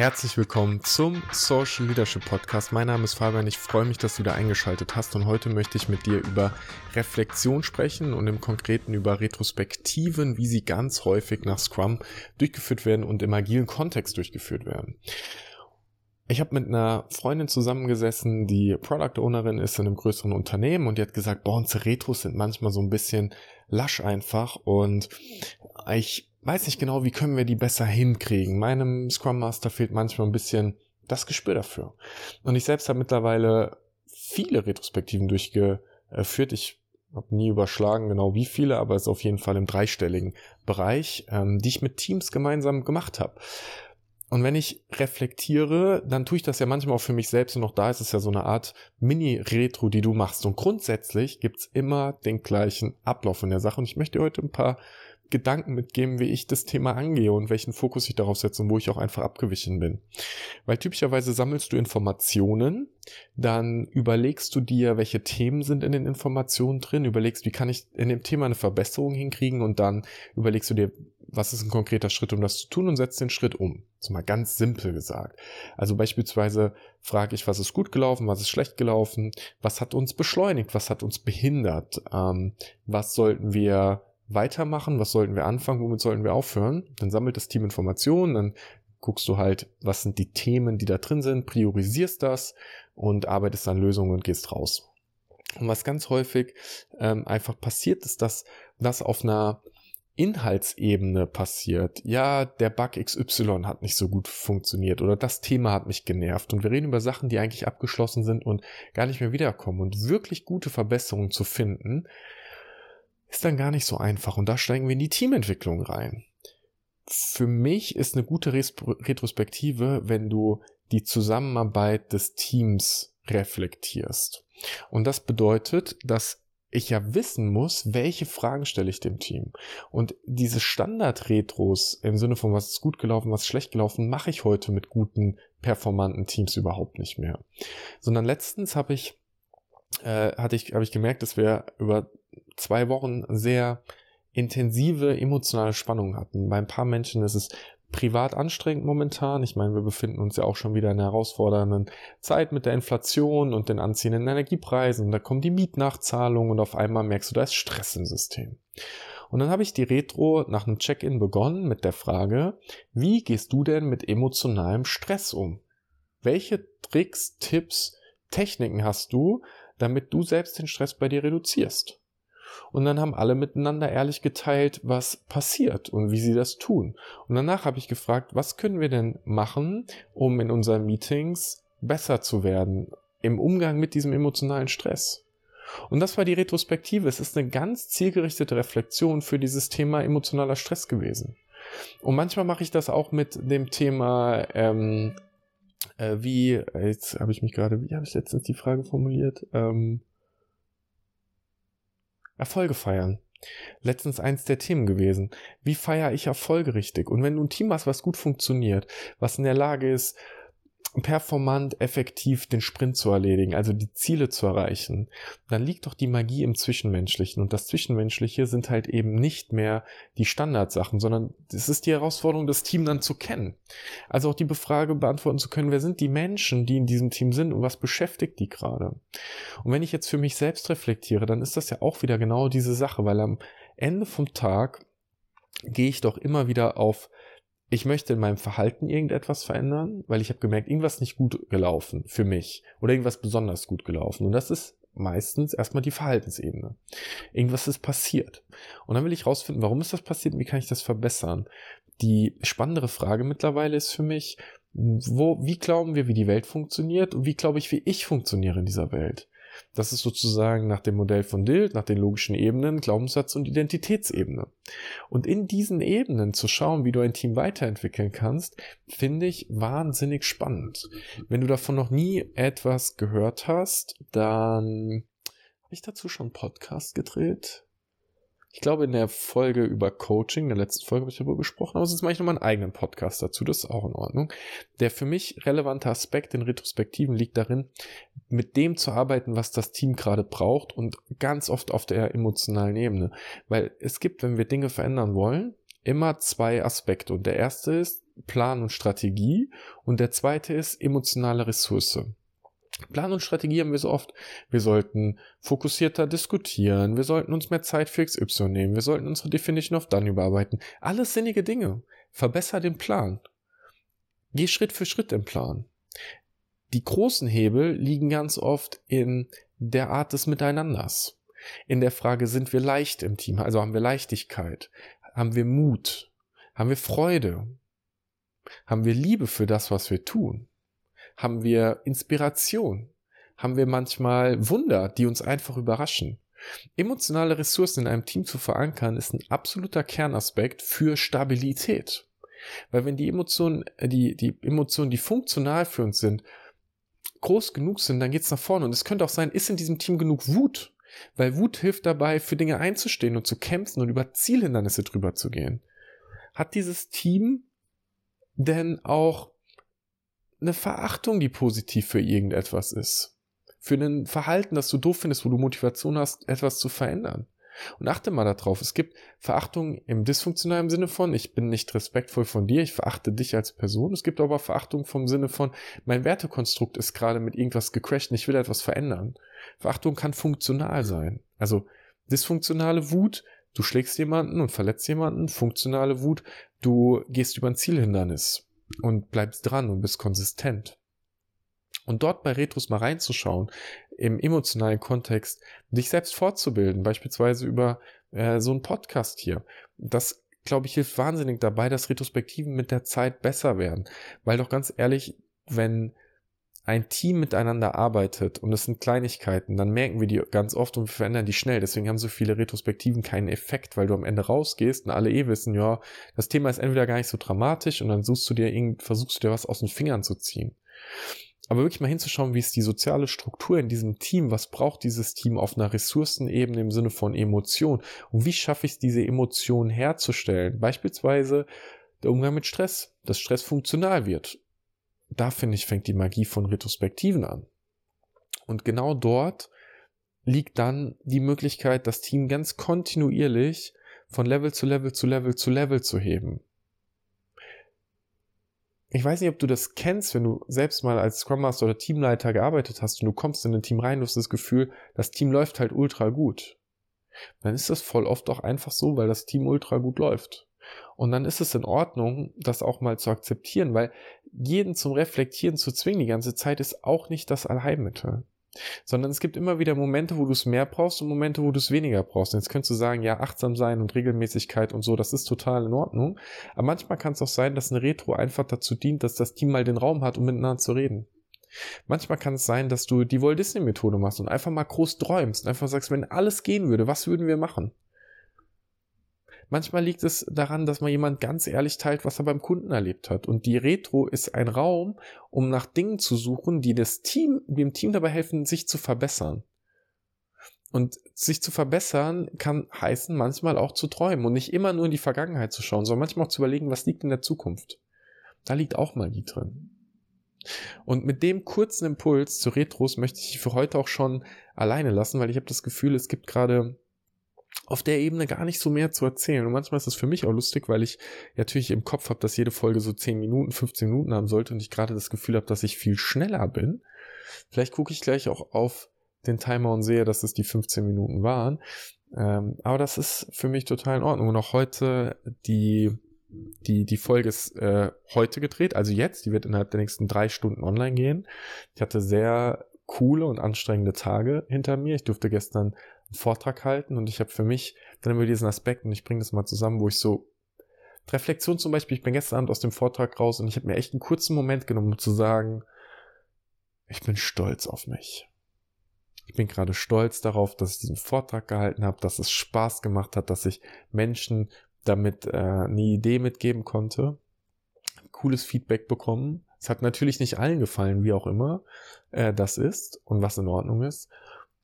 Herzlich willkommen zum Social Leadership Podcast. Mein Name ist Fabian. Ich freue mich, dass du da eingeschaltet hast und heute möchte ich mit dir über Reflexion sprechen und im Konkreten über Retrospektiven, wie sie ganz häufig nach Scrum durchgeführt werden und im agilen Kontext durchgeführt werden. Ich habe mit einer Freundin zusammengesessen, die Product Ownerin ist in einem größeren Unternehmen und die hat gesagt, boah, unsere Retros sind manchmal so ein bisschen lasch einfach und ich weiß nicht genau, wie können wir die besser hinkriegen. Meinem Scrum Master fehlt manchmal ein bisschen das Gespür dafür. Und ich selbst habe mittlerweile viele Retrospektiven durchgeführt. Ich habe nie überschlagen, genau wie viele, aber es ist auf jeden Fall im dreistelligen Bereich, ähm, die ich mit Teams gemeinsam gemacht habe. Und wenn ich reflektiere, dann tue ich das ja manchmal auch für mich selbst und auch da ist es ja so eine Art Mini-Retro, die du machst. Und grundsätzlich gibt's immer den gleichen Ablauf in der Sache. Und ich möchte dir heute ein paar Gedanken mitgeben, wie ich das Thema angehe und welchen Fokus ich darauf setze und wo ich auch einfach abgewichen bin. Weil typischerweise sammelst du Informationen, dann überlegst du dir, welche Themen sind in den Informationen drin, überlegst, wie kann ich in dem Thema eine Verbesserung hinkriegen und dann überlegst du dir, was ist ein konkreter Schritt, um das zu tun und setzt den Schritt um. So mal ganz simpel gesagt. Also beispielsweise frage ich, was ist gut gelaufen, was ist schlecht gelaufen, was hat uns beschleunigt, was hat uns behindert, ähm, was sollten wir weitermachen, was sollten wir anfangen, womit sollten wir aufhören. Dann sammelt das Team Informationen, dann guckst du halt, was sind die Themen, die da drin sind, priorisierst das und arbeitest an Lösungen und gehst raus. Und was ganz häufig ähm, einfach passiert, ist, dass das auf einer Inhaltsebene passiert. Ja, der Bug XY hat nicht so gut funktioniert oder das Thema hat mich genervt und wir reden über Sachen, die eigentlich abgeschlossen sind und gar nicht mehr wiederkommen und wirklich gute Verbesserungen zu finden, ist dann gar nicht so einfach und da steigen wir in die Teamentwicklung rein. Für mich ist eine gute Retrospektive, wenn du die Zusammenarbeit des Teams reflektierst. Und das bedeutet, dass ich ja wissen muss, welche Fragen stelle ich dem Team. Und diese Standard-Retros im Sinne von was ist gut gelaufen, was ist schlecht gelaufen, mache ich heute mit guten, performanten Teams überhaupt nicht mehr. Sondern letztens habe ich, äh, hatte ich, habe ich gemerkt, dass wir über zwei Wochen sehr intensive emotionale Spannung hatten. Bei ein paar Menschen ist es privat anstrengend momentan. Ich meine, wir befinden uns ja auch schon wieder in einer herausfordernden Zeit mit der Inflation und den anziehenden Energiepreisen. Da kommen die Mietnachzahlungen und auf einmal merkst du, da ist Stress im System. Und dann habe ich die Retro nach einem Check-in begonnen mit der Frage, wie gehst du denn mit emotionalem Stress um? Welche Tricks, Tipps, Techniken hast du, damit du selbst den Stress bei dir reduzierst? Und dann haben alle miteinander ehrlich geteilt, was passiert und wie sie das tun. Und danach habe ich gefragt, was können wir denn machen, um in unseren Meetings besser zu werden im Umgang mit diesem emotionalen Stress. Und das war die Retrospektive. Es ist eine ganz zielgerichtete Reflexion für dieses Thema emotionaler Stress gewesen. Und manchmal mache ich das auch mit dem Thema, ähm, äh, wie, jetzt habe ich mich gerade, wie habe ich letztens die Frage formuliert? Ähm, Erfolge feiern. Letztens eins der Themen gewesen. Wie feiere ich Erfolge richtig? Und wenn du ein Team hast, was gut funktioniert, was in der Lage ist, performant effektiv den Sprint zu erledigen, also die Ziele zu erreichen, dann liegt doch die Magie im Zwischenmenschlichen. Und das Zwischenmenschliche sind halt eben nicht mehr die Standardsachen, sondern es ist die Herausforderung, das Team dann zu kennen. Also auch die Befrage beantworten zu können, wer sind die Menschen, die in diesem Team sind und was beschäftigt die gerade. Und wenn ich jetzt für mich selbst reflektiere, dann ist das ja auch wieder genau diese Sache, weil am Ende vom Tag gehe ich doch immer wieder auf ich möchte in meinem Verhalten irgendetwas verändern, weil ich habe gemerkt, irgendwas nicht gut gelaufen für mich oder irgendwas besonders gut gelaufen. Und das ist meistens erstmal die Verhaltensebene. Irgendwas ist passiert. Und dann will ich rausfinden, warum ist das passiert und wie kann ich das verbessern. Die spannendere Frage mittlerweile ist für mich, wo, wie glauben wir, wie die Welt funktioniert und wie glaube ich, wie ich funktioniere in dieser Welt? Das ist sozusagen nach dem Modell von Dild, nach den logischen Ebenen, Glaubenssatz und Identitätsebene. Und in diesen Ebenen zu schauen, wie du ein Team weiterentwickeln kannst, finde ich wahnsinnig spannend. Wenn du davon noch nie etwas gehört hast, dann habe ich dazu schon Podcast gedreht. Ich glaube, in der Folge über Coaching, der letzten Folge habe ich darüber gesprochen, aber sonst mache ich nochmal einen eigenen Podcast dazu, das ist auch in Ordnung. Der für mich relevante Aspekt in Retrospektiven liegt darin, mit dem zu arbeiten, was das Team gerade braucht und ganz oft auf der emotionalen Ebene. Weil es gibt, wenn wir Dinge verändern wollen, immer zwei Aspekte. Und der erste ist, Plan und Strategie und der zweite ist emotionale Ressource. Plan und Strategie haben wir so oft. Wir sollten fokussierter diskutieren, wir sollten uns mehr Zeit für XY nehmen, wir sollten unsere Definition of Done überarbeiten. Alles sinnige Dinge. Verbesser den Plan. Geh Schritt für Schritt im Plan. Die großen Hebel liegen ganz oft in der Art des Miteinanders. In der Frage, sind wir leicht im Team? Also haben wir Leichtigkeit? Haben wir Mut? Haben wir Freude? Haben wir Liebe für das, was wir tun? Haben wir Inspiration? Haben wir manchmal Wunder, die uns einfach überraschen? Emotionale Ressourcen in einem Team zu verankern, ist ein absoluter Kernaspekt für Stabilität. Weil wenn die Emotionen, äh, die, die Emotionen, die funktional für uns sind, groß genug sind, dann geht's nach vorne. Und es könnte auch sein, ist in diesem Team genug Wut? Weil Wut hilft dabei, für Dinge einzustehen und zu kämpfen und über Zielhindernisse drüber zu gehen. Hat dieses Team denn auch eine Verachtung, die positiv für irgendetwas ist? Für ein Verhalten, das du doof findest, wo du Motivation hast, etwas zu verändern? Und achte mal darauf, es gibt Verachtung im dysfunktionalen Sinne von, ich bin nicht respektvoll von dir, ich verachte dich als Person. Es gibt aber Verachtung vom Sinne von, mein Wertekonstrukt ist gerade mit irgendwas gecrashed und ich will etwas verändern. Verachtung kann funktional sein. Also dysfunktionale Wut, du schlägst jemanden und verletzt jemanden. Funktionale Wut, du gehst über ein Zielhindernis und bleibst dran und bist konsistent. Und dort bei Retros mal reinzuschauen, im emotionalen Kontext, dich selbst fortzubilden, beispielsweise über äh, so einen Podcast hier. Das, glaube ich, hilft wahnsinnig dabei, dass Retrospektiven mit der Zeit besser werden. Weil doch ganz ehrlich, wenn ein Team miteinander arbeitet und es sind Kleinigkeiten, dann merken wir die ganz oft und wir verändern die schnell. Deswegen haben so viele Retrospektiven keinen Effekt, weil du am Ende rausgehst und alle eh wissen, ja, das Thema ist entweder gar nicht so dramatisch und dann suchst du dir irgend, versuchst du dir was aus den Fingern zu ziehen. Aber wirklich mal hinzuschauen, wie ist die soziale Struktur in diesem Team, was braucht dieses Team auf einer Ressourcenebene im Sinne von Emotion und wie schaffe ich es, diese Emotionen herzustellen? Beispielsweise der Umgang mit Stress, dass Stress funktional wird. Da finde ich, fängt die Magie von Retrospektiven an. Und genau dort liegt dann die Möglichkeit, das Team ganz kontinuierlich von Level zu Level zu Level zu Level zu heben ich weiß nicht, ob du das kennst, wenn du selbst mal als Scrum Master oder Teamleiter gearbeitet hast und du kommst in ein Team rein, du hast das Gefühl, das Team läuft halt ultra gut. Dann ist das voll oft auch einfach so, weil das Team ultra gut läuft. Und dann ist es in Ordnung, das auch mal zu akzeptieren, weil jeden zum Reflektieren zu zwingen die ganze Zeit ist auch nicht das Allheilmittel sondern es gibt immer wieder Momente, wo du es mehr brauchst und Momente, wo du es weniger brauchst. Und jetzt könntest du sagen, ja, achtsam sein und Regelmäßigkeit und so, das ist total in Ordnung. Aber manchmal kann es auch sein, dass eine Retro einfach dazu dient, dass das Team mal den Raum hat, um miteinander zu reden. Manchmal kann es sein, dass du die Walt Disney Methode machst und einfach mal groß träumst und einfach sagst, wenn alles gehen würde, was würden wir machen? Manchmal liegt es daran, dass mal jemand ganz ehrlich teilt, was er beim Kunden erlebt hat. Und die Retro ist ein Raum, um nach Dingen zu suchen, die das Team, dem Team dabei helfen, sich zu verbessern. Und sich zu verbessern kann heißen, manchmal auch zu träumen und nicht immer nur in die Vergangenheit zu schauen, sondern manchmal auch zu überlegen, was liegt in der Zukunft. Da liegt auch Magie drin. Und mit dem kurzen Impuls zu Retros möchte ich für heute auch schon alleine lassen, weil ich habe das Gefühl, es gibt gerade auf der Ebene gar nicht so mehr zu erzählen. Und manchmal ist es für mich auch lustig, weil ich natürlich im Kopf habe, dass jede Folge so 10 Minuten, 15 Minuten haben sollte und ich gerade das Gefühl habe, dass ich viel schneller bin. Vielleicht gucke ich gleich auch auf den Timer und sehe, dass es die 15 Minuten waren. Ähm, aber das ist für mich total in Ordnung. Und auch heute die die, die Folge ist äh, heute gedreht, also jetzt, die wird innerhalb der nächsten drei Stunden online gehen. Ich hatte sehr coole und anstrengende Tage hinter mir. Ich durfte gestern einen Vortrag halten und ich habe für mich dann immer diesen Aspekt und ich bringe das mal zusammen, wo ich so Reflexion zum Beispiel, ich bin gestern Abend aus dem Vortrag raus und ich habe mir echt einen kurzen Moment genommen, um zu sagen, ich bin stolz auf mich. Ich bin gerade stolz darauf, dass ich diesen Vortrag gehalten habe, dass es Spaß gemacht hat, dass ich Menschen damit äh, eine Idee mitgeben konnte. Cooles Feedback bekommen. Es hat natürlich nicht allen gefallen, wie auch immer äh, das ist und was in Ordnung ist.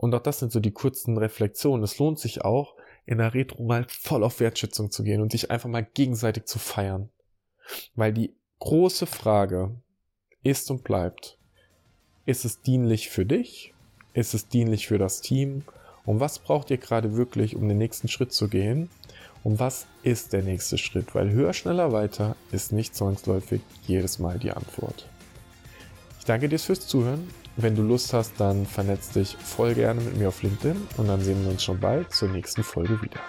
Und auch das sind so die kurzen Reflexionen. Es lohnt sich auch, in der Retro mal voll auf Wertschätzung zu gehen und sich einfach mal gegenseitig zu feiern. Weil die große Frage ist und bleibt, ist es dienlich für dich? Ist es dienlich für das Team? Und was braucht ihr gerade wirklich, um den nächsten Schritt zu gehen? Und was ist der nächste Schritt? Weil höher, schneller, weiter ist nicht zwangsläufig jedes Mal die Antwort. Ich danke dir fürs Zuhören. Wenn du Lust hast, dann vernetz dich voll gerne mit mir auf LinkedIn und dann sehen wir uns schon bald zur nächsten Folge wieder.